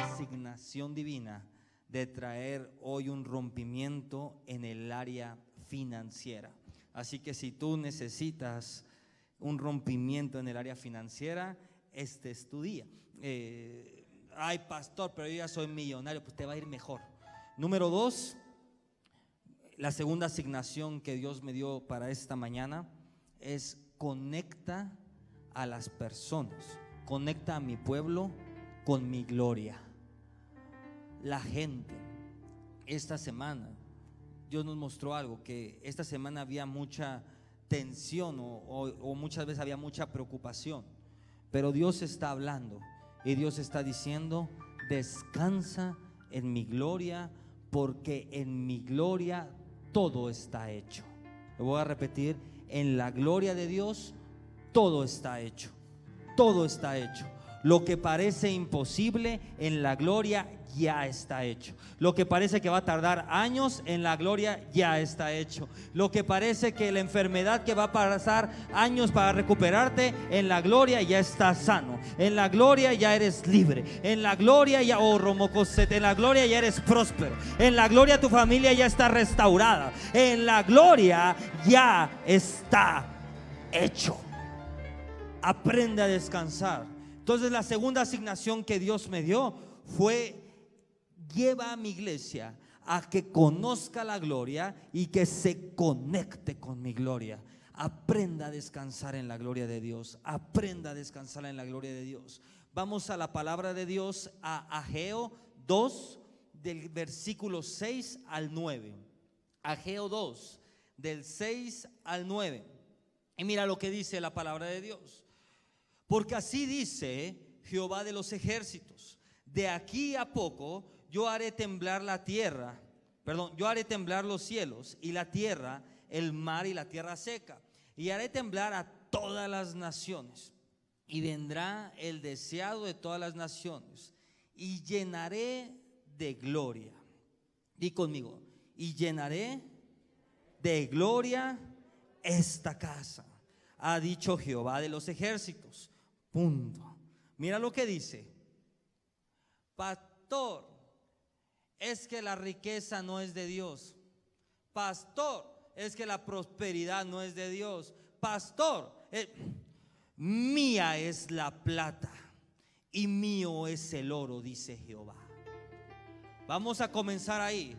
Asignación divina de traer hoy un rompimiento en el área financiera. Así que si tú necesitas un rompimiento en el área financiera, este es tu día. Eh, ay, pastor, pero yo ya soy millonario, pues te va a ir mejor. Número dos, la segunda asignación que Dios me dio para esta mañana es conecta a las personas, conecta a mi pueblo con mi gloria. La gente, esta semana, Dios nos mostró algo, que esta semana había mucha tensión o, muchas veces había mucha preocupación, pero Dios está hablando y Dios está diciendo, descansa en mi gloria, porque en mi gloria todo está hecho. Lo voy a repetir, en la gloria de Dios todo está hecho. Todo está hecho. Lo que parece imposible en la gloria ya está hecho. Lo que parece que va a tardar años en la gloria ya está hecho. Lo que parece que la enfermedad que va a pasar años para recuperarte en la gloria ya está sano. En la gloria ya eres libre. En la gloria ya oh Romocoset, en la gloria ya eres próspero. En la gloria tu familia ya está restaurada. En la gloria ya está hecho. Aprende a descansar. Entonces la segunda asignación que Dios me dio fue lleva a mi iglesia a que conozca la gloria y que se conecte con mi gloria. Aprenda a descansar en la gloria de Dios. Aprenda a descansar en la gloria de Dios. Vamos a la palabra de Dios a Ageo 2 del versículo 6 al 9. Ageo 2 del 6 al 9. Y mira lo que dice la palabra de Dios. Porque así dice Jehová de los ejércitos. De aquí a poco yo haré temblar la tierra, perdón, yo haré temblar los cielos y la tierra, el mar y la tierra seca. Y haré temblar a todas las naciones. Y vendrá el deseado de todas las naciones. Y llenaré de gloria. Di conmigo, y llenaré de gloria esta casa. Ha dicho Jehová de los ejércitos. Punto. Mira lo que dice. Pastor, es que la riqueza no es de Dios. Pastor, es que la prosperidad no es de Dios. Pastor, eh, mía es la plata y mío es el oro, dice Jehová. Vamos a comenzar ahí.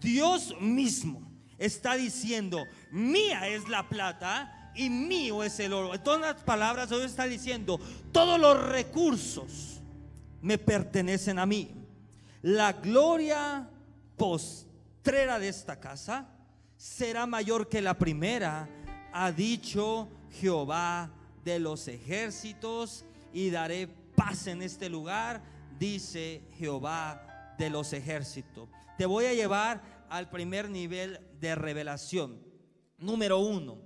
Dios mismo está diciendo, mía es la plata y mío es el oro. En todas las palabras, Dios está diciendo, todos los recursos me pertenecen a mí la gloria postrera de esta casa será mayor que la primera, ha dicho Jehová de los ejércitos, y daré paz en este lugar, dice Jehová de los ejércitos. Te voy a llevar al primer nivel de revelación. Número uno,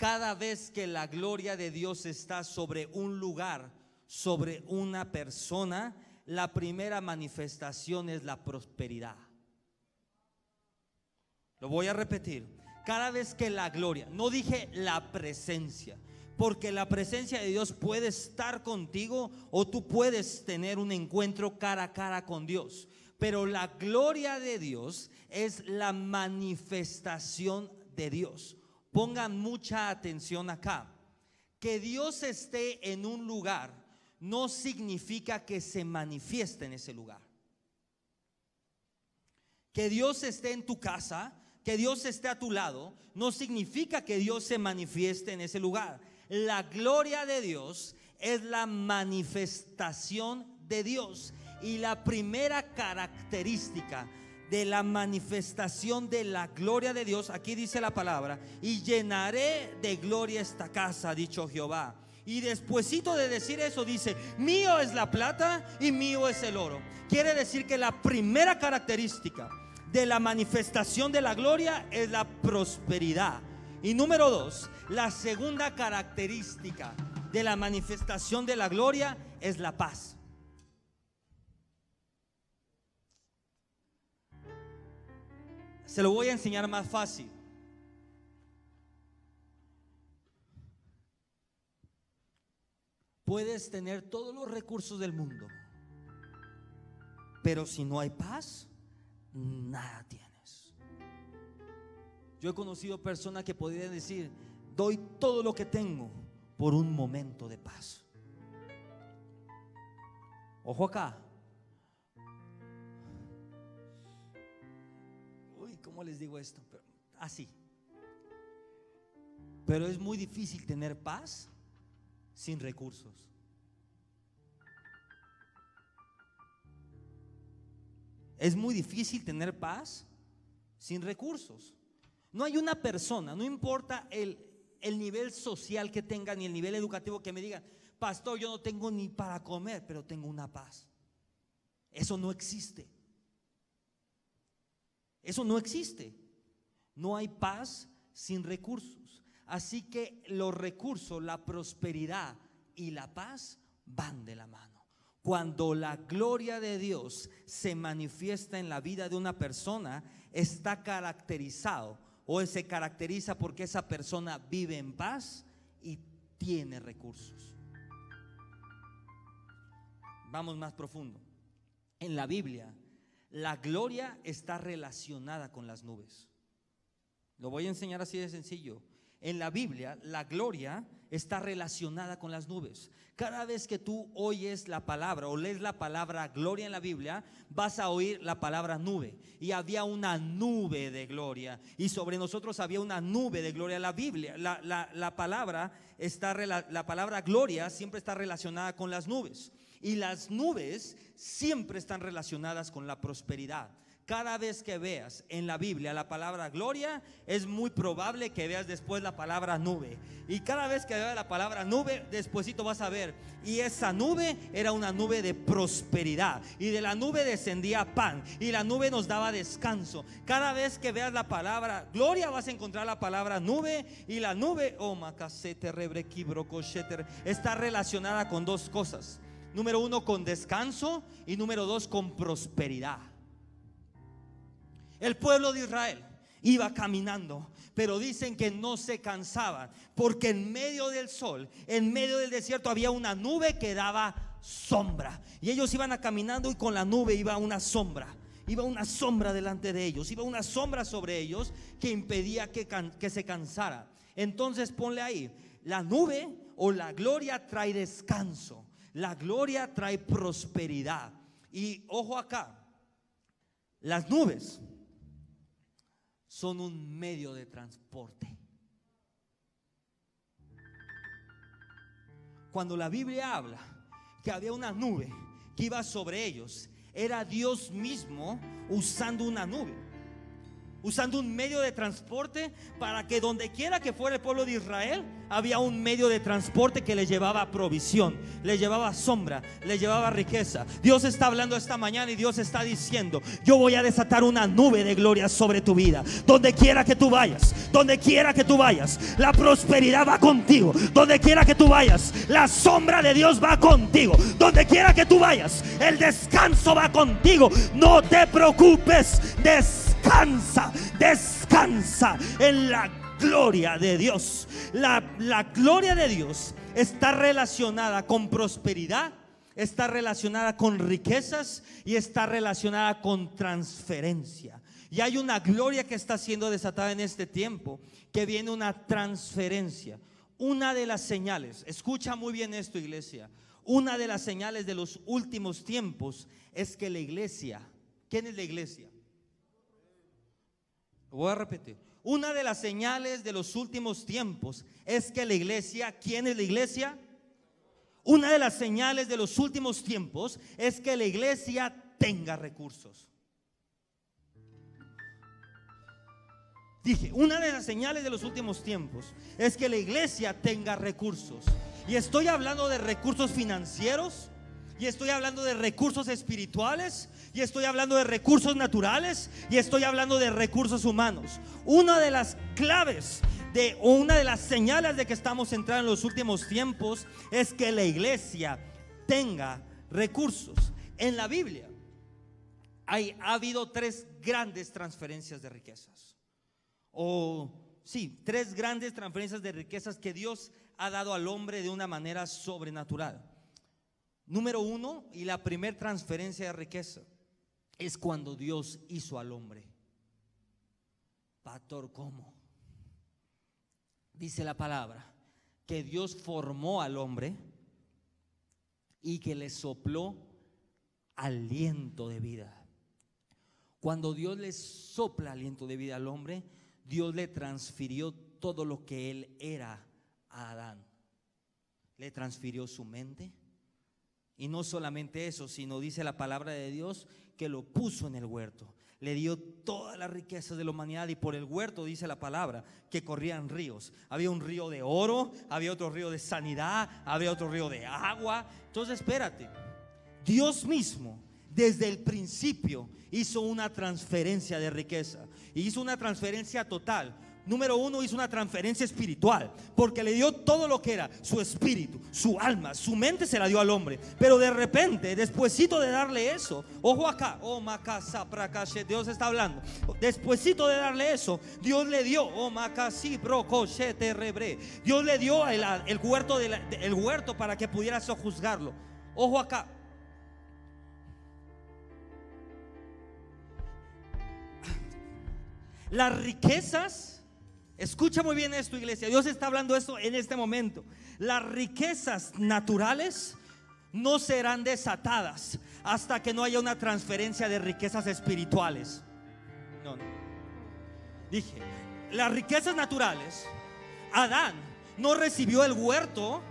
cada vez que la gloria de Dios está sobre un lugar, sobre una persona, la primera manifestación es la prosperidad. Lo voy a repetir. Cada vez que la gloria, no dije la presencia, porque la presencia de Dios puede estar contigo o tú puedes tener un encuentro cara a cara con Dios. Pero la gloria de Dios es la manifestación de Dios. Pongan mucha atención acá. Que Dios esté en un lugar no significa que se manifieste en ese lugar. Que Dios esté en tu casa, que Dios esté a tu lado, no significa que Dios se manifieste en ese lugar. La gloria de Dios es la manifestación de Dios. Y la primera característica de la manifestación de la gloria de Dios, aquí dice la palabra, y llenaré de gloria esta casa, dicho Jehová. Y despuesito de decir eso dice, mío es la plata y mío es el oro. Quiere decir que la primera característica de la manifestación de la gloria es la prosperidad. Y número dos, la segunda característica de la manifestación de la gloria es la paz. Se lo voy a enseñar más fácil. Puedes tener todos los recursos del mundo, pero si no hay paz, nada tienes. Yo he conocido personas que podrían decir, doy todo lo que tengo por un momento de paz. Ojo acá. ¿Cómo les digo esto? Así. Pero es muy difícil tener paz sin recursos. Es muy difícil tener paz sin recursos. No hay una persona, no importa el, el, nivel social que tenga ni el nivel educativo que me diga, pastor, yo no tengo ni para comer, pero tengo una paz. Eso no existe. Eso no existe. No hay paz sin recursos. Así que los recursos, la prosperidad y la paz van de la mano. Cuando la gloria de Dios se manifiesta en la vida de una persona, está caracterizado o se caracteriza porque esa persona vive en paz y tiene recursos. Vamos más profundo. En la Biblia, la gloria está relacionada con las nubes. Lo voy a enseñar así de sencillo. En la Biblia, la gloria está relacionada con las nubes. Cada vez que tú oyes la palabra o lees la palabra gloria en la Biblia, vas a oír la palabra nube. Y había una nube de gloria. Y sobre nosotros había una nube de gloria. La Biblia, la, palabra está, la palabra gloria siempre está relacionada con las nubes. Y las nubes siempre están relacionadas con la prosperidad. Cada vez que veas en la Biblia la palabra gloria, es muy probable que veas después la palabra nube. Y cada vez que veas la palabra nube, despuesito vas a ver. Y esa nube era una nube de prosperidad. Y de la nube descendía pan. Y la nube nos daba descanso. Cada vez que veas la palabra gloria, vas a encontrar la palabra nube. Y la nube, oh, está relacionada con dos cosas Número uno, con descanso. Y número dos, con prosperidad. El pueblo de Israel iba caminando, pero dicen que no se cansaban, porque en medio del sol, en medio del desierto había una nube que daba sombra. Y ellos iban a caminando y con la nube iba una sombra. Iba una sombra delante de ellos, iba una sombra sobre ellos que impedía que, que se cansara. Entonces ponle ahí, la nube o la gloria trae descanso. La gloria trae prosperidad. Y ojo acá, las nubes son un medio de transporte. Cuando la Biblia habla que había una nube que iba sobre ellos, era Dios mismo usando una nube usando un medio de transporte para que donde quiera que fuera el pueblo de Israel, había un medio de transporte que le llevaba provisión, le llevaba sombra, le llevaba riqueza. Dios está hablando esta mañana y Dios está diciendo, yo voy a desatar una nube de gloria sobre tu vida. Donde quiera que tú vayas, donde quiera que tú vayas, la prosperidad va contigo. Donde quiera que tú vayas, la sombra de Dios va contigo. Donde quiera que tú vayas, el descanso va contigo. No te preocupes, descansa, descansa en la gloria de Dios. La, la gloria de Dios está relacionada con prosperidad, está relacionada con riquezas y está relacionada con transferencia. Y hay una gloria que está siendo desatada en este tiempo, que viene una transferencia. Una de las señales, escucha muy bien esto iglesia, una de las señales de los últimos tiempos es que la iglesia, ¿quién es la iglesia? Voy a repetir. Una de las señales de los últimos tiempos es que la iglesia, ¿quién es la iglesia? Una de las señales de los últimos tiempos es que la iglesia tenga recursos. Dije, una de las señales de los últimos tiempos es que la iglesia tenga recursos. Y estoy hablando de recursos financieros, y estoy hablando de recursos espirituales, y estoy hablando de recursos naturales y estoy hablando de recursos humanos. Una de las claves de una de las señales de que estamos entrando en los últimos tiempos es que la iglesia tenga recursos. En la Biblia hay, ha habido tres grandes transferencias de riquezas. O sí, tres grandes transferencias de riquezas que Dios ha dado al hombre de una manera sobrenatural. Número uno, y la primer transferencia de riqueza, es cuando Dios hizo al hombre. Pastor, ¿cómo? Dice la palabra que Dios formó al hombre y que le sopló aliento de vida. Cuando Dios le sopla aliento de vida al hombre, Dios le transfirió todo lo que él era a Adán. Le transfirió su mente. Y no solamente eso, sino dice la palabra de Dios que lo puso en el huerto. Le dio todas las riquezas de la humanidad y por el huerto dice la palabra que corrían ríos. Había un río de oro, había otro río de sanidad, había otro río de agua. Entonces espérate, Dios mismo desde el principio hizo una transferencia de riqueza hizo una transferencia total. Número uno, hizo una transferencia espiritual, porque le dio todo lo que era, su espíritu, su alma, su mente se la dio al hombre. Pero de repente, despuesito de darle eso, ojo acá, oh macasa, Dios está hablando. Despuésito de darle eso, Dios le dio, oh macasi, rebre. Dios le dio el, huerto, el huerto para que pudiera sojuzgarlo. Ojo acá, Las riquezas, escucha muy bien esto iglesia, Dios está hablando esto en este momento. Las riquezas naturales no serán desatadas hasta que no haya una transferencia de riquezas espirituales. No, no. Dije, las riquezas naturales, Adán no recibió el huerto.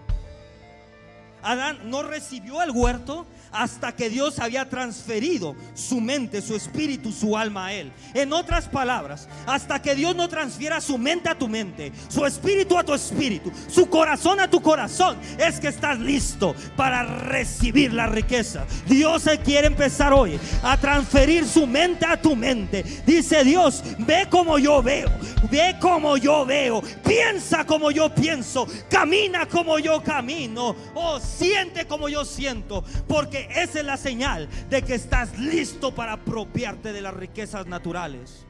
Adán no recibió el huerto hasta que Dios había transferido su mente, su espíritu, su alma a él. En otras palabras, hasta que Dios no transfiera su mente a tu mente, su espíritu a tu espíritu, su corazón a tu corazón, es que estás listo para recibir la riqueza. Dios quiere empezar hoy a transferir su mente a tu mente. Dice Dios, ve como yo veo, ve como yo veo, piensa como yo pienso, camina como yo camino, o oh, siente como yo siento, porque esa es la señal de que estás listo para apropiarte de las riquezas naturales.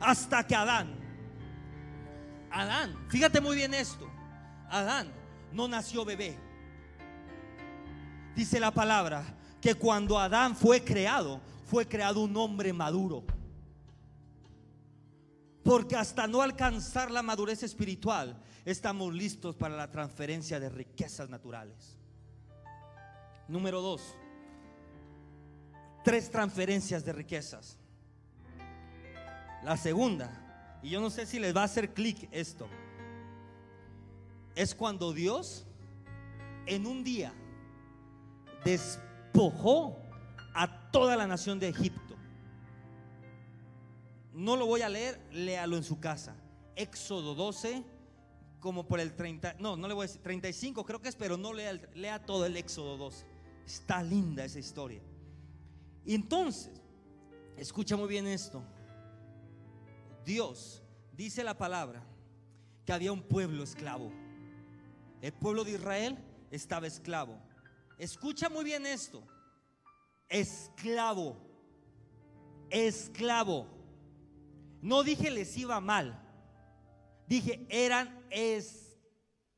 Hasta que Adán, Adán, fíjate muy bien esto, Adán no nació bebé. Dice la palabra que cuando Adán fue creado, fue creado un hombre maduro. Porque hasta no alcanzar la madurez espiritual, estamos listos para la transferencia de riquezas naturales. Número dos, tres transferencias de riquezas. La segunda, y yo no sé si les va a hacer clic esto, es cuando Dios en un día despojó a toda la nación de Egipto. No lo voy a leer, léalo en su casa. Éxodo 12, como por el 30, no, no le voy a decir, 35 creo que es, pero no lea, lea todo el Éxodo 12. Está linda esa historia. Y entonces, escucha muy bien esto. Dios dice la palabra que había un pueblo esclavo. El pueblo de Israel estaba esclavo. Escucha muy bien esto. Esclavo. Esclavo. No dije les iba mal. Dije eran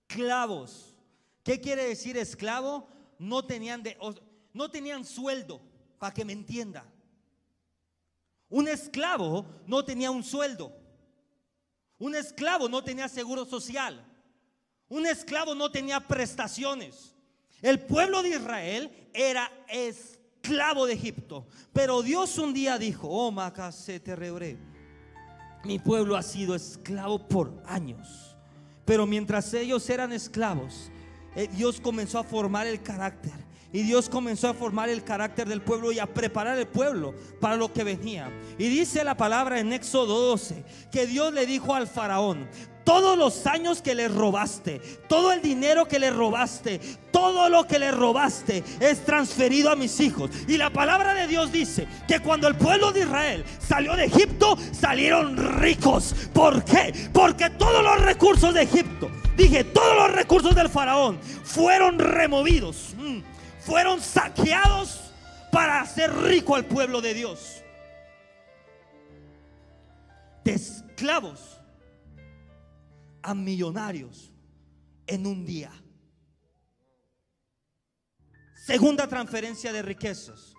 esclavos. ¿Qué quiere decir esclavo? No tenían de, no tenían sueldo para que me entienda. Un esclavo no tenía un sueldo. Un esclavo no tenía seguro social. Un esclavo no tenía prestaciones. El pueblo de Israel era esclavo de Egipto. Pero Dios un día dijo, oh te rebré. Mi pueblo ha sido esclavo por años. Pero mientras ellos eran esclavos, eh, Dios comenzó a formar el carácter y Dios comenzó a formar el carácter del pueblo y a preparar el pueblo para lo que venía. Y dice la palabra en Éxodo 12 que Dios le dijo al faraón, todos los años que le robaste, todo el dinero que le robaste, todo lo que le robaste es transferido a mis hijos. Y la palabra de Dios dice que cuando el pueblo de Israel salió de Egipto, salieron ricos. ¿Por qué? Porque todos los recursos de Egipto, dije, todos los recursos del faraón fueron removidos. Mm fueron saqueados para hacer rico al pueblo de Dios. De esclavos a millonarios en un día. Segunda transferencia de riquezas.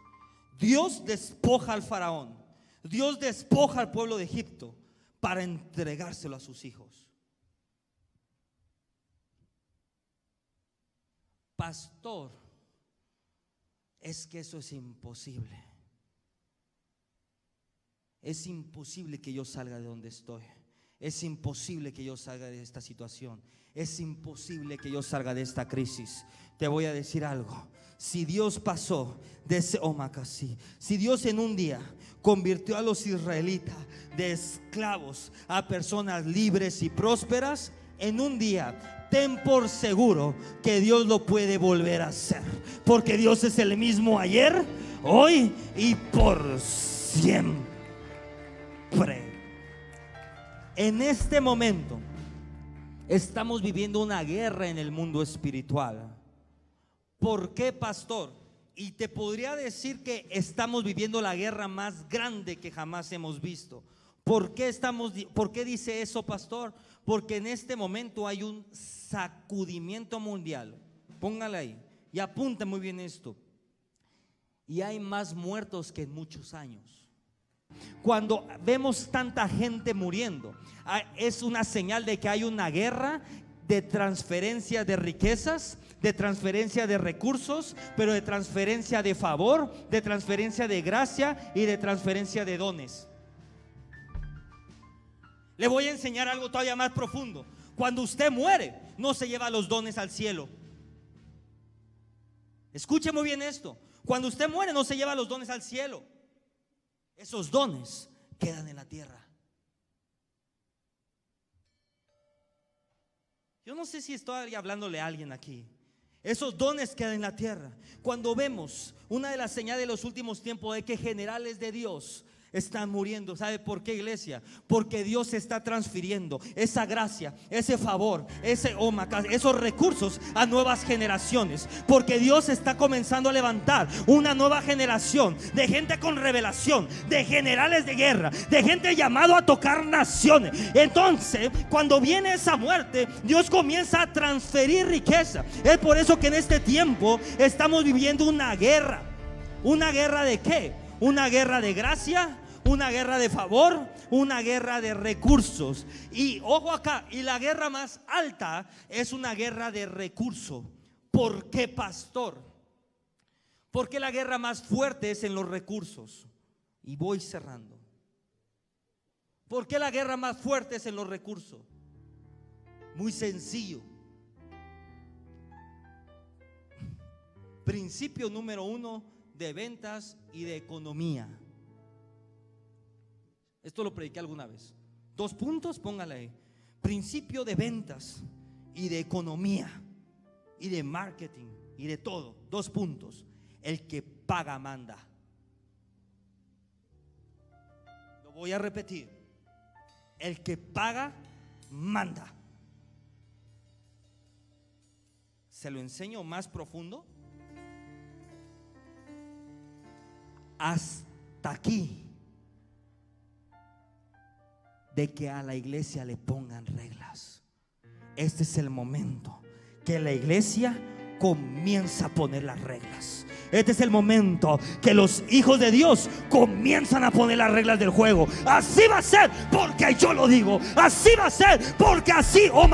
Dios despoja al faraón. Dios despoja al pueblo de Egipto para entregárselo a sus hijos. Pastor, es que eso es imposible. Es imposible que yo salga de donde estoy. Es imposible que yo salga de esta situación. Es imposible que yo salga de esta crisis. Te voy a decir algo. Si Dios pasó de ese Omakasi, si Dios en un día convirtió a los israelitas de esclavos a personas libres y prósperas, en un día ten por seguro que Dios lo puede volver a hacer. Porque Dios es el mismo ayer, hoy y por siempre. En este momento estamos viviendo una guerra en el mundo espiritual. ¿Por qué, pastor? Y te podría decir que estamos viviendo la guerra más grande que jamás hemos visto. ¿Por qué, estamos, ¿Por qué dice eso, pastor? Porque en este momento hay un sacudimiento mundial. Póngale ahí y apunta muy bien esto. Y hay más muertos que en muchos años. Cuando vemos tanta gente muriendo, ah, es una señal de que hay una guerra de transferencia de riquezas, de transferencia de recursos, pero de transferencia de favor, de transferencia de gracia y de transferencia de dones. Le voy a enseñar algo todavía más profundo. Cuando usted muere, no se lleva los dones al cielo. Escuche muy bien esto. Cuando usted muere, no se lleva los dones al cielo. Esos dones quedan en la tierra. Yo no sé si estoy hablándole a alguien aquí. Esos dones quedan en la tierra. Cuando vemos una de las señales de los últimos tiempos de que generales de Dios están muriendo. ¿Sabe por qué, iglesia? Porque Dios está transfiriendo esa gracia, ese favor, ese esos recursos a nuevas generaciones. Porque Dios está comenzando a levantar una nueva generación de gente con revelación, de generales de guerra, de gente llamado a tocar naciones. Entonces, cuando viene esa muerte, Dios comienza a transferir riqueza. Es por eso que en este tiempo estamos viviendo una guerra. ¿Una guerra de qué? Una guerra de gracia, una guerra de favor, una guerra de recursos. Y ojo acá, y la guerra más alta es una guerra de recursos. ¿Por qué, pastor? Porque la guerra más fuerte es en los recursos. Y voy cerrando. ¿Por qué la guerra más fuerte es en los recursos? Muy sencillo. Principio número uno de ventas y de economía. Esto lo prediqué alguna vez. Dos puntos, póngale ahí. Principio de ventas y de economía y de marketing y de todo. Dos puntos. El que paga manda. Lo voy a repetir. El que paga manda. ¿Se lo enseño más profundo? Hasta aquí de que a la iglesia le pongan reglas. Este es el momento que la iglesia comienza a poner las reglas. Este es el momento que los hijos de Dios comienzan a poner las reglas del juego. Así va a ser porque yo lo digo. Así va a ser porque así, oh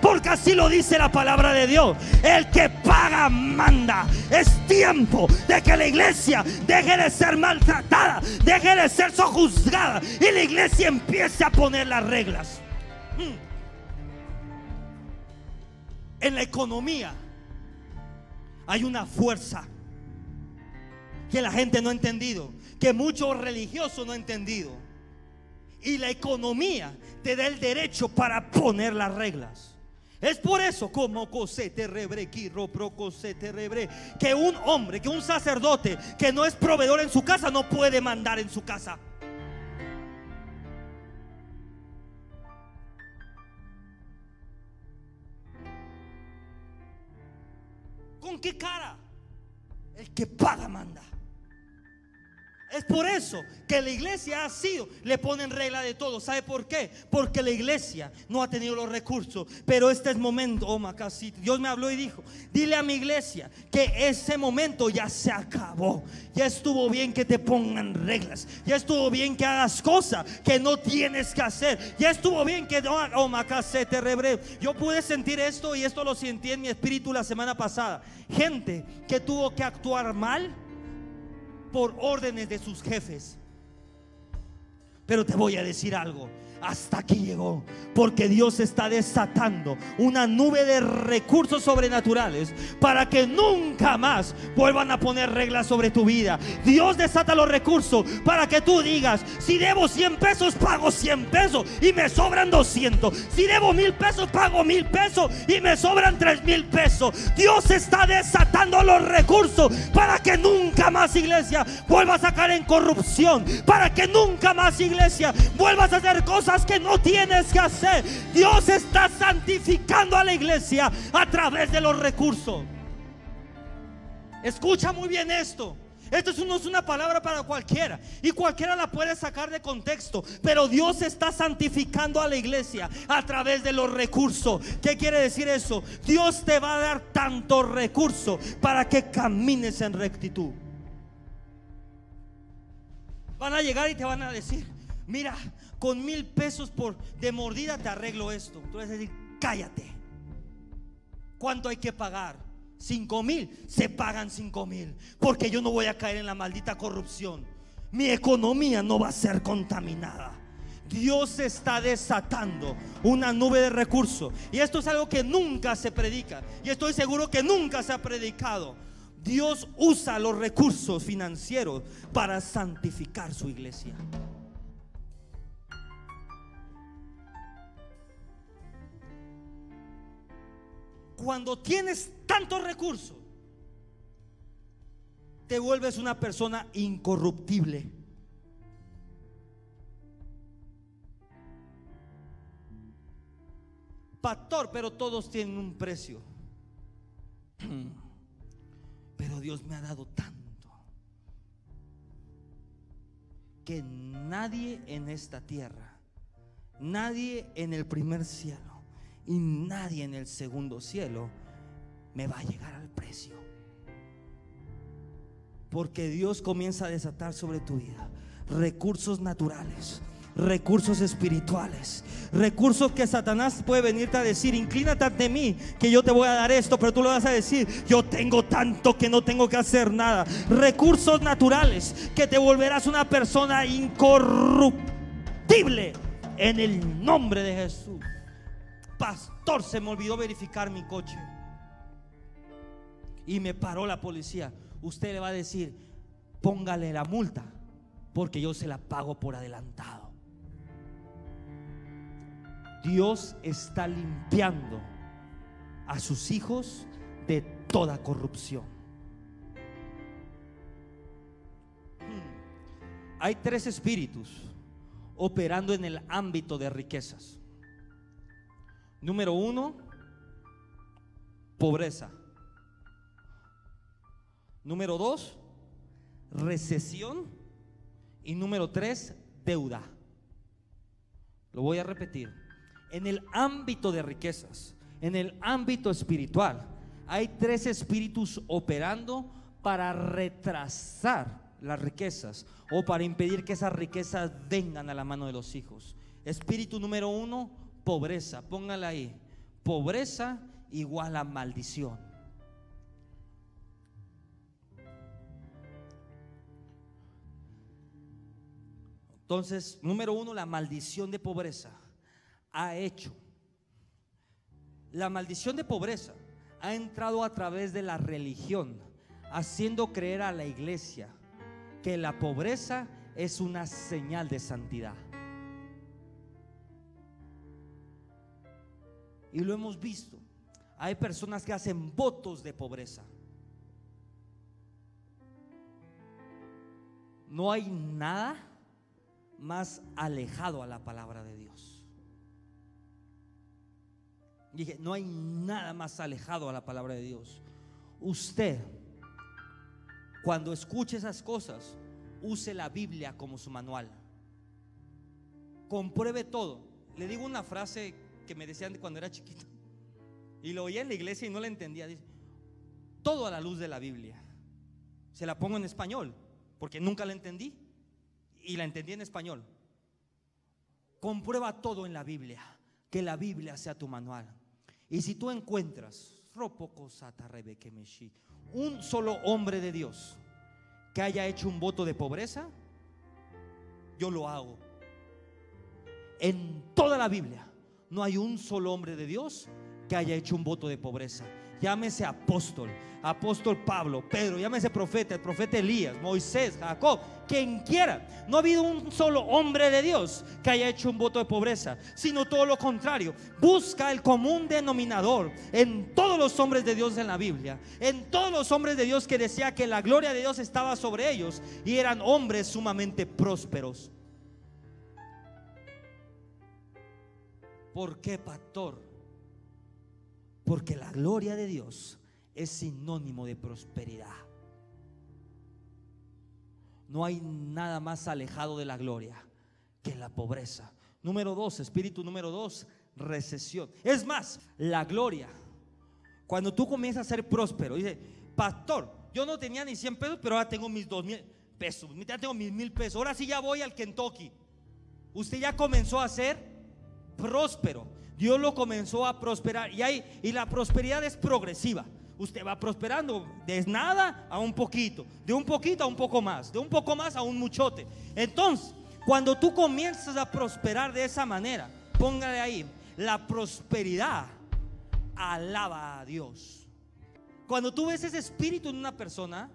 porque así lo dice la palabra de Dios. El que paga manda. Es tiempo de que la iglesia deje de ser maltratada, deje de ser sojuzgada y la iglesia empiece a poner las reglas. Hmm. En la economía hay una fuerza que la gente no ha entendido, que muchos religiosos no han entendido. Y la economía te da el derecho para poner las reglas. Es por eso como cosete rebre, rebre, que un hombre, que un sacerdote que no es proveedor en su casa no puede mandar en su casa. Qué cara? El que paga manda. Es por eso que la iglesia ha sido, le ponen regla de todo. ¿Sabe por qué? Porque la iglesia no ha tenido los recursos. Pero este es momento, oh Macasito. Dios me habló y dijo: Dile a mi iglesia que ese momento ya se acabó. Ya estuvo bien que te pongan reglas. Ya estuvo bien que hagas cosas que no tienes que hacer. Ya estuvo bien que, oh Macasete rebre. Yo pude sentir esto y esto lo sentí en mi espíritu la semana pasada. Gente que tuvo que actuar mal por órdenes de sus jefes. Pero te voy a decir algo hasta aquí llegó. Porque Dios está desatando una nube de recursos sobrenaturales para que nunca más vuelvan a poner reglas sobre tu vida. Dios desata los recursos para que tú digas, si debo 100 pesos, pago 100 pesos y me sobran 200. Si debo mil pesos, pago mil pesos y me sobran tres mil pesos. Dios está desatando los recursos para que nunca más iglesia vuelvas a caer en corrupción. Para que nunca más iglesia vuelvas a hacer cosas que no tienes que hacer. Dios está santificando a la iglesia a través de los recursos. Escucha muy bien esto. Esto no es una palabra para cualquiera y cualquiera la puede sacar de contexto, pero Dios está santificando a la iglesia a través de los recursos. ¿Qué quiere decir eso? Dios te va a dar tanto recurso para que camines en rectitud. Van a llegar y te van a decir, mira, con mil pesos por de mordida te arreglo esto. Tú vas a decir, cállate. ¿Cuánto hay que pagar? Cinco mil. Se pagan cinco mil. Porque yo no voy a caer en la maldita corrupción. Mi economía no va a ser contaminada. Dios está desatando una nube de recursos. Y esto es algo que nunca se predica. Y estoy seguro que nunca se ha predicado. Dios usa los recursos financieros para santificar su iglesia. Cuando tienes tantos recursos, te vuelves una persona incorruptible. Pastor, pero todos tienen un precio. Pero Dios me ha dado tanto que nadie en esta tierra, nadie en el primer cielo, y nadie en el segundo cielo me va a llegar al precio. Porque Dios comienza a desatar sobre tu vida recursos naturales, recursos espirituales, recursos que Satanás puede venirte a decir, inclínate ante mí, que yo te voy a dar esto, pero tú lo vas a decir, yo tengo tanto que no tengo que hacer nada. Recursos naturales que te volverás una persona incorruptible en el nombre de Jesús pastor, se me olvidó verificar mi coche. Y me paró la policía. Usted le va a decir, póngale la multa, porque yo se la pago por adelantado. Dios está limpiando a sus hijos de toda corrupción. Hmm. Hay tres espíritus operando en el ámbito de riquezas. Número uno, pobreza. Número dos, recesión. Y número tres, deuda. Lo voy a repetir. En el ámbito de riquezas, en el ámbito espiritual, hay tres espíritus operando para retrasar las riquezas o para impedir que esas riquezas vengan a la mano de los hijos. Espíritu número uno, pobreza, póngala ahí. Pobreza igual a maldición. Entonces, número uno, la maldición de pobreza ha hecho. La maldición de pobreza ha entrado a través de la religión, haciendo creer a la iglesia que la pobreza es una señal de santidad. Y lo hemos visto. Hay personas que hacen votos de pobreza. No hay nada más alejado a la palabra de Dios. Dije, no hay nada más alejado a la palabra de Dios. Usted, cuando escuche esas cosas, use la Biblia como su manual. Compruebe todo. Le digo una frase me decían cuando era chiquito. Y lo oía en la iglesia y no la entendía. Todo a la luz de la Biblia. Se la pongo en español, porque nunca la entendí. Y la entendí en español. Comprueba todo en la Biblia. Que la Biblia sea tu manual. Y si tú encuentras un solo hombre de Dios que haya hecho un voto de pobreza, yo lo hago. En toda la Biblia no hay un solo hombre de Dios que haya hecho un voto de pobreza. Llámese apóstol, apóstol Pablo, Pedro, llámese profeta, el profeta Elías, Moisés, Jacob, quien quiera. No ha habido un solo hombre de Dios que haya hecho un voto de pobreza, sino todo lo contrario. Busca el común denominador en todos los hombres de Dios en la Biblia, en todos los hombres de Dios que decía que la gloria de Dios estaba sobre ellos y eran hombres sumamente prósperos. ¿Por qué, pastor? Porque la gloria de Dios es sinónimo de prosperidad. No hay nada más alejado de la gloria que la pobreza. Número dos, espíritu número dos, recesión. Es más, la gloria. Cuando tú comienzas a ser próspero, dice, pastor, yo no tenía ni 100 pesos, pero ahora tengo mis dos mil pesos, ya tengo mis mil pesos, ahora sí ya voy al Kentucky. Usted ya comenzó a ser próspero. Dios lo comenzó a prosperar y, hay, y la prosperidad es progresiva. Usted va prosperando de nada a un poquito, de un poquito a un poco más, de un poco más a un muchote. Entonces, cuando tú comienzas a prosperar de esa manera, póngale ahí, la prosperidad alaba a Dios. Cuando tú ves ese espíritu en una persona,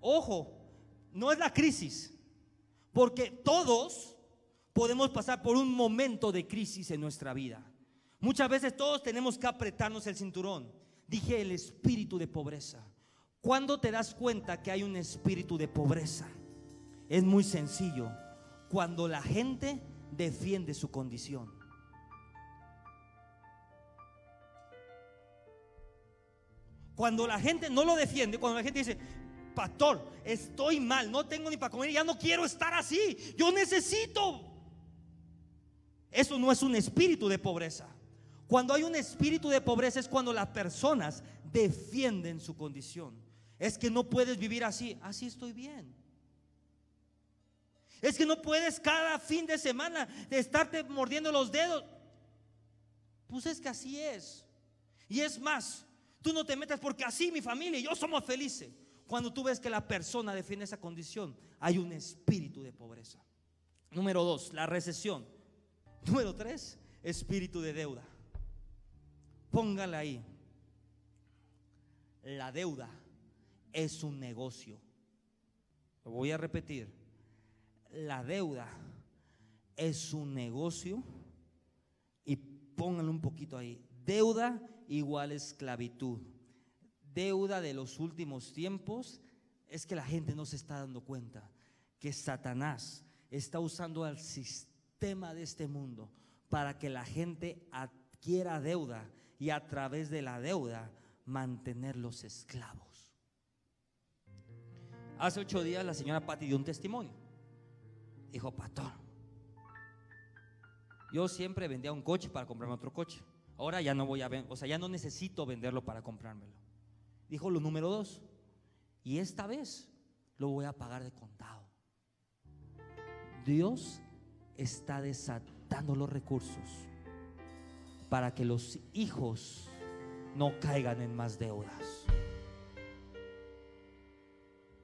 ojo, no es la crisis, porque todos podemos pasar por un momento de crisis en nuestra vida. Muchas veces todos tenemos que apretarnos el cinturón. Dije el espíritu de pobreza. ¿Cuándo te das cuenta que hay un espíritu de pobreza? Es muy sencillo. Cuando la gente defiende su condición. Cuando la gente no lo defiende, cuando la gente dice, pastor, estoy mal, no tengo ni para comer, ya no quiero estar así, yo necesito. Eso no es un espíritu de pobreza. Cuando hay un espíritu de pobreza es cuando las personas defienden su condición. Es que no puedes vivir así, así estoy bien. Es que no puedes cada fin de semana estarte mordiendo los dedos. Pues es que así es. Y es más, tú no te metas porque así mi familia y yo somos felices. Cuando tú ves que la persona defiende esa condición, hay un espíritu de pobreza. Número dos, la recesión. Número tres, espíritu de deuda. Póngala ahí. La deuda es un negocio. Lo voy a repetir. La deuda es un negocio. Y pónganlo un poquito ahí. Deuda igual esclavitud. Deuda de los últimos tiempos es que la gente no se está dando cuenta que Satanás está usando al sistema de este mundo para que la gente adquiera deuda y a través de la deuda mantenerlos esclavos. Hace ocho días la señora Patti dio un testimonio. Dijo, pastor, yo siempre vendía un coche para comprarme otro coche. Ahora ya no voy a vender, o sea, ya no necesito venderlo para comprármelo. Dijo lo número dos, y esta vez lo voy a pagar de contado. Dios está desatando los recursos para que los hijos no caigan en más deudas.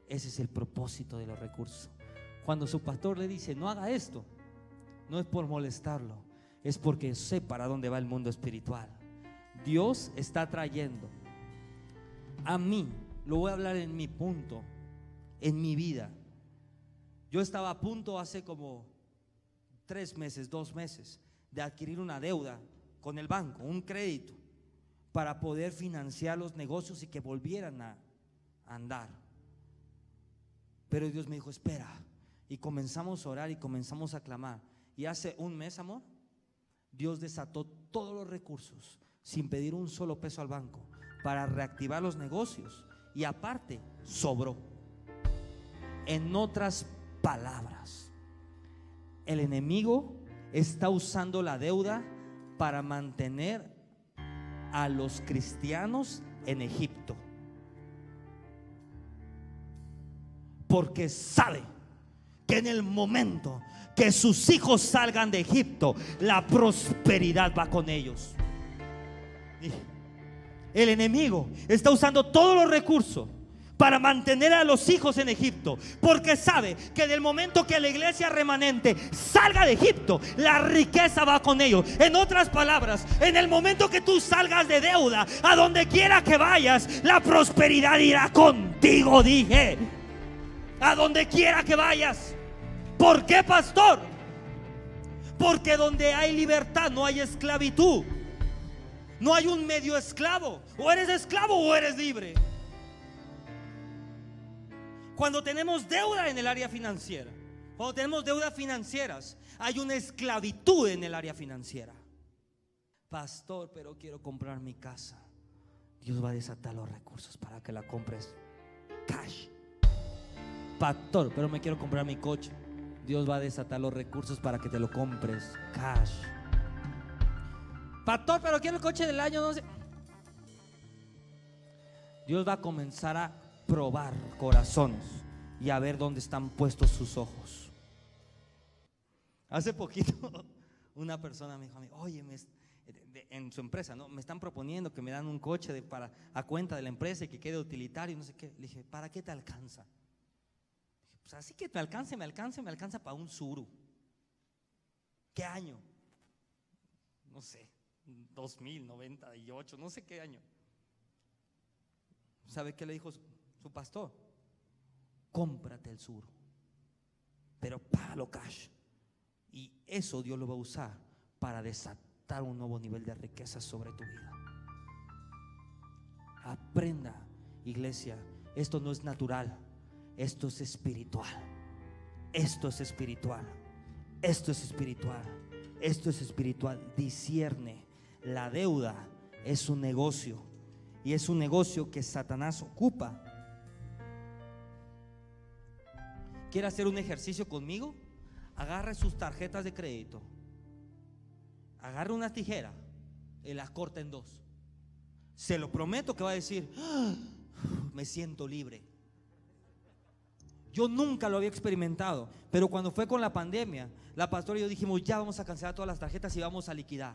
Ese es el propósito de los recursos. Cuando su pastor le dice, no haga esto, no es por molestarlo, es porque sé para dónde va el mundo espiritual. Dios está trayendo a mí, lo voy a hablar en mi punto, en mi vida. Yo estaba a punto hace como tres meses, dos meses, de adquirir una deuda con el banco, un crédito, para poder financiar los negocios y que volvieran a andar. Pero Dios me dijo, espera. Y comenzamos a orar y comenzamos a clamar. Y hace un mes, amor, Dios desató todos los recursos sin pedir un solo peso al banco para reactivar los negocios. Y aparte, sobró. En otras palabras. El enemigo está usando la deuda para mantener a los cristianos en Egipto. Porque sabe que en el momento que sus hijos salgan de Egipto, la prosperidad va con ellos. El enemigo está usando todos los recursos para mantener a los hijos en Egipto. Porque sabe que del momento que la iglesia remanente salga de Egipto, la riqueza va con ellos. En otras palabras, en el momento que tú salgas de deuda, a donde quiera que vayas, la prosperidad irá contigo, dije. A donde quiera que vayas. ¿Por qué, pastor? Porque donde hay libertad no hay esclavitud. No hay un medio esclavo. O eres esclavo o eres libre. Cuando tenemos deuda en el área financiera, cuando tenemos deudas financieras, hay una esclavitud en el área financiera. Pastor, pero quiero comprar mi casa. Dios va a desatar los recursos para que la compres cash. Pastor, pero me quiero comprar mi coche. Dios va a desatar los recursos para que te lo compres cash. Pastor, pero quiero el coche del año, no sé. Dios va a comenzar a probar corazones y a ver dónde están puestos sus ojos. Hace poquito una persona me dijo a mí, oye, en su empresa, ¿no? Me están proponiendo que me dan un coche de, para, a cuenta de la empresa y que quede utilitario, no sé qué. Le dije, ¿para qué te alcanza? pues así que me alcance, me alcance, me alcanza para un suru. ¿Qué año? No sé, 2098, no sé qué año. ¿Sabe qué le dijo pastor, cómprate el sur, pero págalo cash. Y eso Dios lo va a usar para desatar un nuevo nivel de riqueza sobre tu vida. Aprenda, iglesia, esto no es natural, esto es espiritual. Esto es espiritual. Esto es espiritual. Esto es espiritual. Discierne. La deuda es un negocio. Y es un negocio que Satanás ocupa quiere hacer un ejercicio conmigo, agarre sus tarjetas de crédito, agarre una tijera y las corta en dos. Se lo prometo que va a decir, ah, me siento libre. Yo nunca lo había experimentado, pero cuando fue con la pandemia, la pastora y yo dijimos, ya vamos a cancelar todas las tarjetas y vamos a liquidar.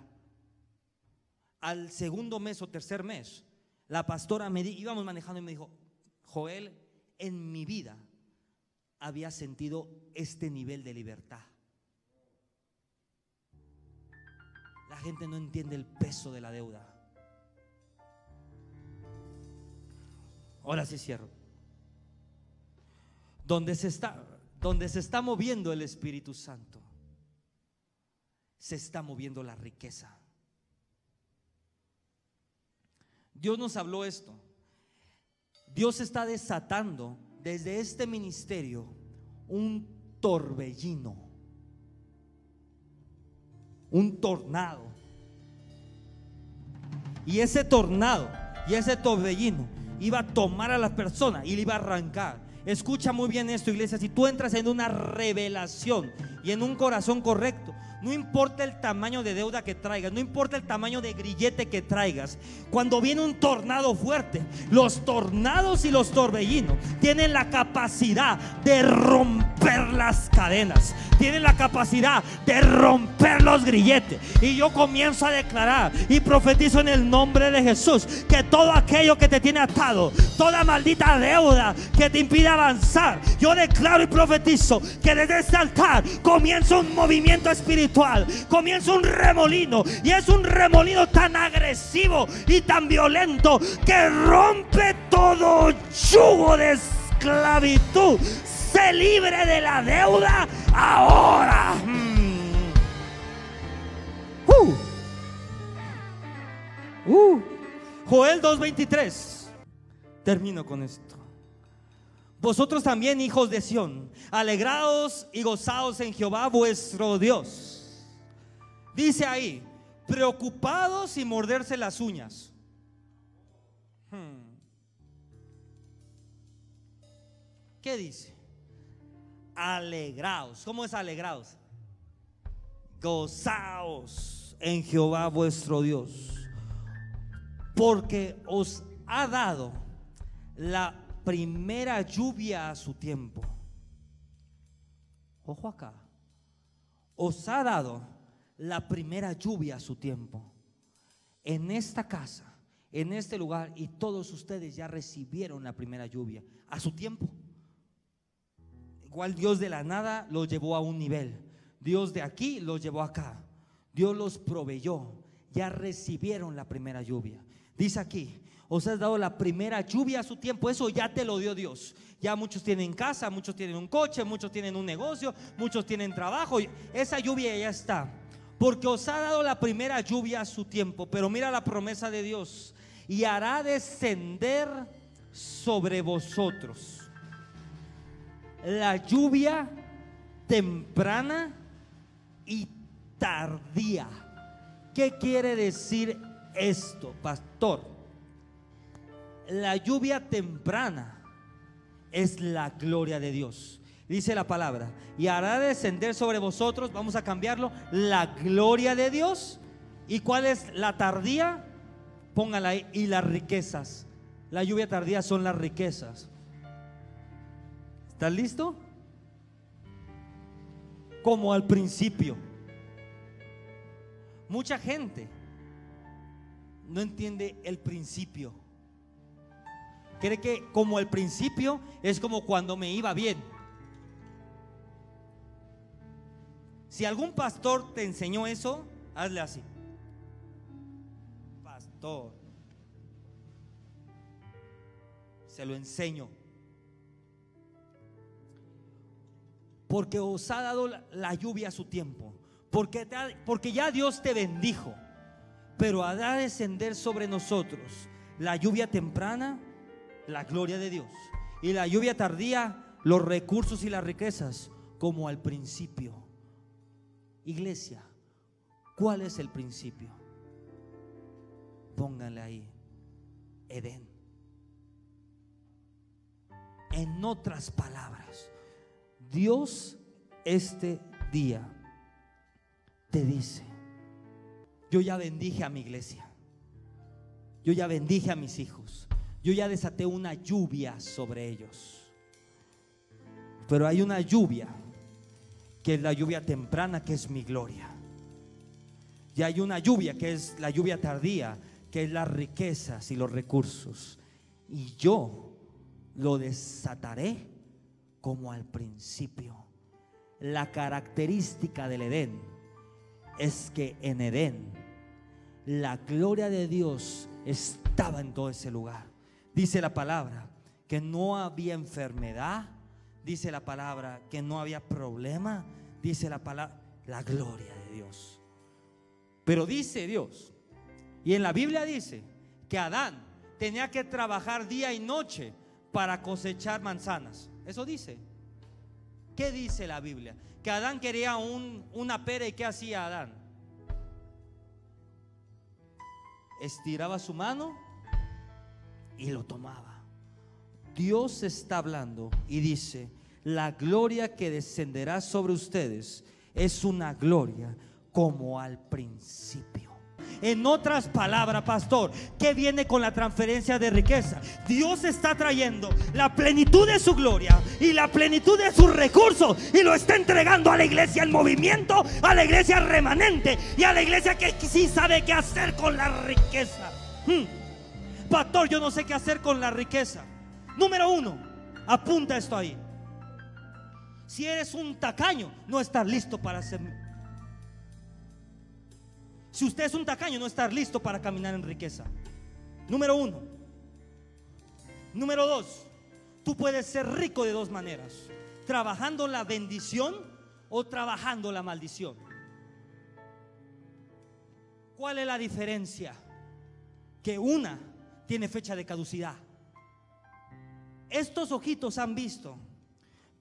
Al segundo mes o tercer mes, la pastora me íbamos manejando y me dijo, Joel, en mi vida había sentido este nivel de libertad. La gente no entiende el peso de la deuda. Ahora sí cierro. Donde se está, donde se está moviendo el Espíritu Santo, se está moviendo la riqueza. Dios nos habló esto. Dios está desatando desde este ministerio un torbellino, un tornado. Y ese tornado y ese torbellino iba a tomar a la persona y le iba a arrancar. Escucha muy bien esto, iglesia. Si tú entras en una revelación y en un corazón correcto, no importa el tamaño de deuda que traigas, no importa el tamaño de grillete que traigas. Cuando viene un tornado fuerte, los tornados y los torbellinos tienen la capacidad de romper las cadenas, tienen la capacidad de romper los grilletes. Y yo comienzo a declarar y profetizo en el nombre de Jesús que todo aquello que te tiene atado, toda maldita deuda que te impide avanzar, yo declaro y profetizo que desde este altar comienza un movimiento espiritual comienza un remolino y es un remolino tan agresivo y tan violento que rompe todo yugo de esclavitud. Se libre de la deuda ahora. Mm. Uh. Uh. Joel 2.23. Termino con esto. Vosotros también, hijos de Sión, alegraos y gozaos en Jehová vuestro Dios Dice ahí, preocupados y morderse las uñas. Hmm. ¿Qué dice? alegraos. ¿Cómo es alegraos? Gozaos en Jehová vuestro Dios, porque os ha dado la primera lluvia a su tiempo. Ojo acá. Os ha dado la primera lluvia a su tiempo. En esta casa, en este lugar, y todos ustedes ya recibieron la primera lluvia a su tiempo. Igual Dios de la nada los llevó a un nivel. Dios de aquí los llevó acá. Dios los proveyó. Ya recibieron la primera lluvia. Dice aquí, os has dado la primera lluvia a su tiempo. Eso ya te lo dio Dios. Ya muchos tienen casa, muchos tienen un coche, muchos tienen un negocio, muchos tienen trabajo. Esa lluvia ya está. Porque os ha dado la primera lluvia a su tiempo. Pero mira la promesa de Dios. Y hará descender sobre vosotros la lluvia temprana y tardía. ¿Qué quiere decir esto, pastor? La lluvia temprana es la gloria de Dios. Dice la palabra, y hará descender sobre vosotros, vamos a cambiarlo, la gloria de Dios. ¿Y cuál es la tardía? Póngala ahí, y las riquezas. La lluvia tardía son las riquezas. ¿Estás listo? Como al principio. Mucha gente no entiende el principio. Cree que como el principio es como cuando me iba bien. Si algún pastor te enseñó eso, hazle así. Pastor. Se lo enseño. Porque os ha dado la lluvia a su tiempo. Porque, porque ya Dios te bendijo. Pero hará descender sobre nosotros la lluvia temprana la gloria de Dios. Y la lluvia tardía, los recursos y las riquezas, como al principio. Iglesia, ¿cuál es el principio? Pónganle ahí, Edén. En otras palabras, Dios este día te dice, yo ya bendije a mi iglesia, yo ya bendije a mis hijos, yo ya desaté una lluvia sobre ellos. Pero hay una lluvia que es la lluvia temprana, que es mi gloria. Y hay una lluvia que es la lluvia tardía, que es las riquezas y los recursos. Y yo lo desataré como al principio. La característica del Edén es que en Edén la gloria de Dios estaba en todo ese lugar. Dice la palabra que no había enfermedad, dice la palabra que no había problema, dice la palabra, la gloria de Dios. Pero dice Dios, y en la Biblia dice que Adán tenía que trabajar día y noche para cosechar manzanas. Eso dice. ¿Qué dice la Biblia? Que Adán quería un, una pera y ¿qué hacía Adán? Estiraba su mano y lo tomaba. Dios está hablando y dice, la gloria que descenderá sobre ustedes es una gloria como al principio. En otras palabras, pastor, ¿qué viene con la transferencia de riqueza? Dios está trayendo la plenitud de su gloria y la plenitud de sus recursos y lo está entregando a la iglesia en movimiento, a la iglesia remanente y a la iglesia que sí sabe qué hacer con la riqueza. Hmm. Pastor, yo no sé qué hacer con la riqueza. Número uno, apunta esto ahí. Si eres un tacaño, no estás listo para hacer. Si usted es un tacaño, no estás listo para caminar en riqueza. Número uno. Número dos, tú puedes ser rico de dos maneras. Trabajando la bendición o trabajando la maldición. ¿Cuál es la diferencia? Que una tiene fecha de caducidad. Estos ojitos han visto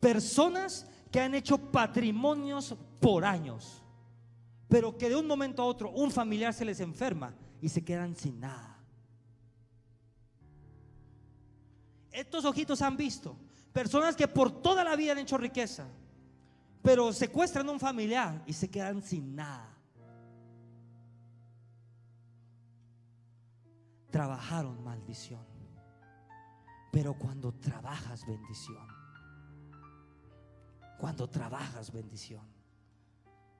personas que han hecho patrimonios por años, pero que de un momento a otro un familiar se les enferma y se quedan sin nada. Estos ojitos han visto personas que por toda la vida han hecho riqueza, pero secuestran a un familiar y se quedan sin nada. Trabajaron maldición, pero cuando trabajas bendición, cuando trabajas bendición,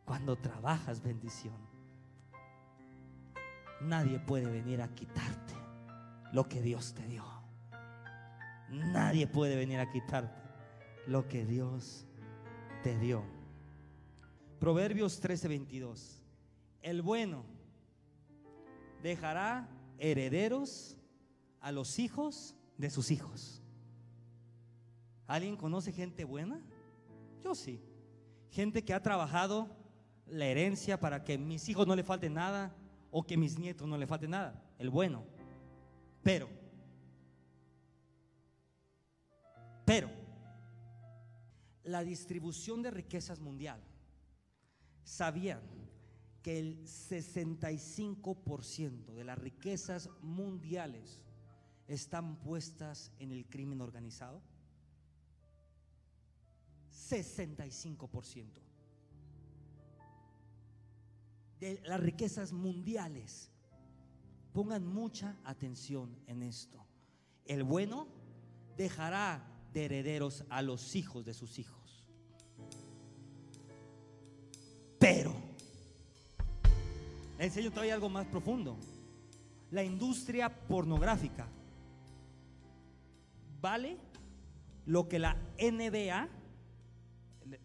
cuando trabajas bendición, nadie puede venir a quitarte lo que Dios te dio. Nadie puede venir a quitarte lo que Dios te dio. Proverbios 13:22. El bueno dejará herederos a los hijos de sus hijos. ¿Alguien conoce gente buena? Yo sí. Gente que ha trabajado la herencia para que mis hijos no le falte nada o que mis nietos no le falte nada. El bueno. Pero, pero, la distribución de riquezas mundial, sabían que el 65% de las riquezas mundiales están puestas en el crimen organizado. 65% de las riquezas mundiales. Pongan mucha atención en esto. El bueno dejará de herederos a los hijos de sus hijos. Le enseño todavía algo más profundo. La industria pornográfica vale lo que la NBA,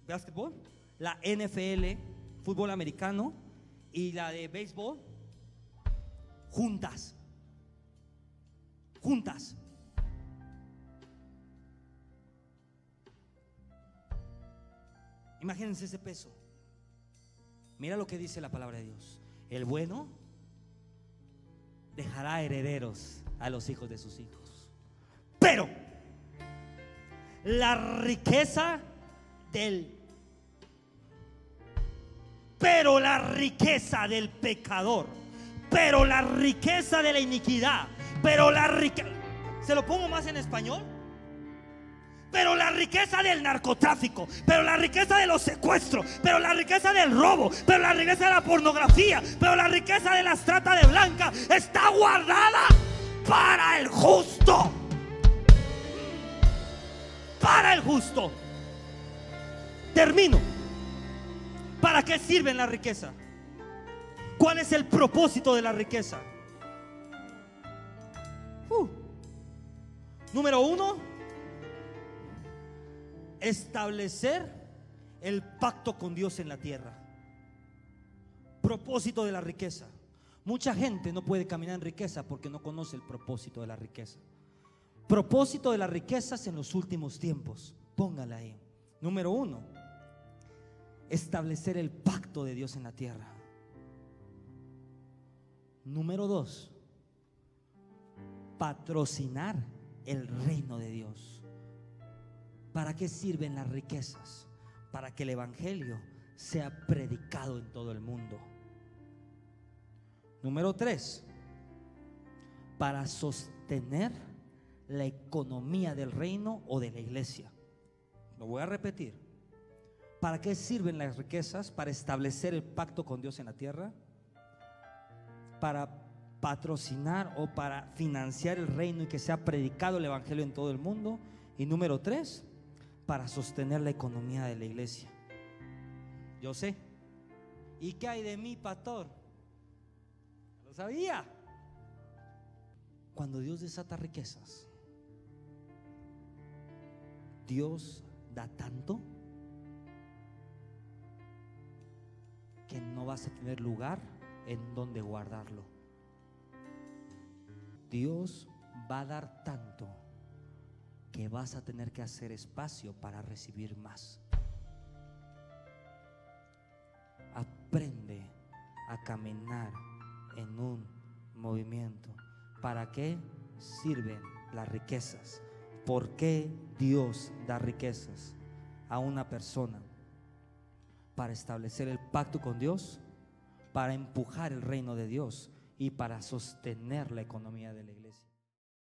básquetbol, la NFL, fútbol americano y la de béisbol juntas. Juntas. Imagínense ese peso. Mira lo que dice la palabra de Dios. El bueno dejará herederos a los hijos de sus hijos. Pero la riqueza del pero la riqueza del pecador, pero la riqueza de la iniquidad, pero la riqueza ¿Se lo pongo más en español? Pero la riqueza del narcotráfico, pero la riqueza de los secuestros, pero la riqueza del robo, pero la riqueza de la pornografía, pero la riqueza de las trata de blanca está guardada para el justo. Para el justo. Termino. ¿Para qué sirve la riqueza? ¿Cuál es el propósito de la riqueza? Uh. Número uno, establecer el pacto con Dios en la tierra. Propósito de la riqueza. Mucha gente no puede caminar en riqueza porque no conoce el propósito de la riqueza. Propósito de las riquezas en los últimos tiempos. Póngala ahí. Número uno, establecer el pacto de Dios en la tierra. Número dos, patrocinar el reino de Dios. ¿Para qué sirven las riquezas? Para que el Evangelio sea predicado en todo el mundo. Número tres, para sostener la economía del reino o de la iglesia. Lo voy a repetir. ¿Para qué sirven las riquezas? Para establecer el pacto con Dios en la tierra. Para patrocinar o para financiar el reino y que sea predicado el Evangelio en todo el mundo. Y número tres, para sostener la economía de la iglesia. Yo sé. ¿Y qué hay de mí, pastor? Lo sabía. Cuando Dios desata riquezas, Dios da tanto que no vas a tener lugar en donde guardarlo. Dios va a dar tanto que vas a tener que hacer espacio para recibir más. Aprende a caminar en un movimiento. ¿Para qué sirven las riquezas? ¿Por qué Dios da riquezas a una persona? Para establecer el pacto con Dios, para empujar el reino de Dios y para sostener la economía de la iglesia.